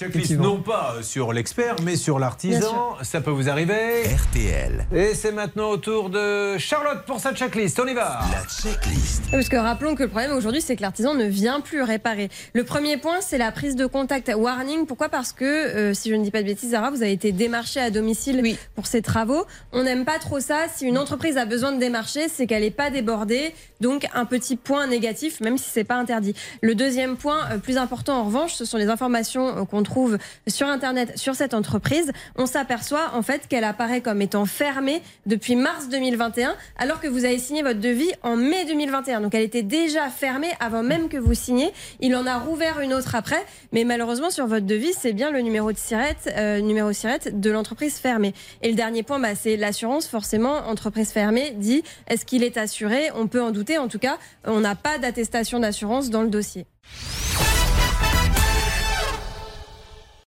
Checklist non pas sur l'expert, mais sur l'artisan. Ça peut vous arriver. RTL. Et c'est maintenant au tour de Charlotte pour sa checklist. On y va. La checklist. Parce que rappelons que le problème aujourd'hui, c'est que l'artisan ne vient plus réparer. Le premier point, c'est la prise de contact. Warning, pourquoi? Parce que, euh, si je ne dis pas de bêtises, Zara, vous avez été démarché à domicile pour ces travaux. On n'aime pas trop ça. Si une entreprise a besoin de démarcher, c'est qu'elle n'est pas débordée. Donc, un petit point négatif, même si c'est pas interdit. Le deuxième point, euh, plus important en revanche, ce sont les informations euh, qu'on sur Internet sur cette entreprise. On s'aperçoit en fait qu'elle apparaît comme étant fermée depuis mars 2021, alors que vous avez signé votre devis en mai 2021. Donc, elle était déjà fermée avant même que vous signiez. Il en a rouvert une autre après, mais malheureusement sur votre devis, c'est bien le numéro de sirette, euh, numéro sirette de l'entreprise fermée. Et le dernier point, bah, c'est l'assurance. Forcément, entreprise fermée dit est-ce qu'il est assuré? On peut en douter. En tout cas, on n'a pas d'attestation d'assurance dans le dossier.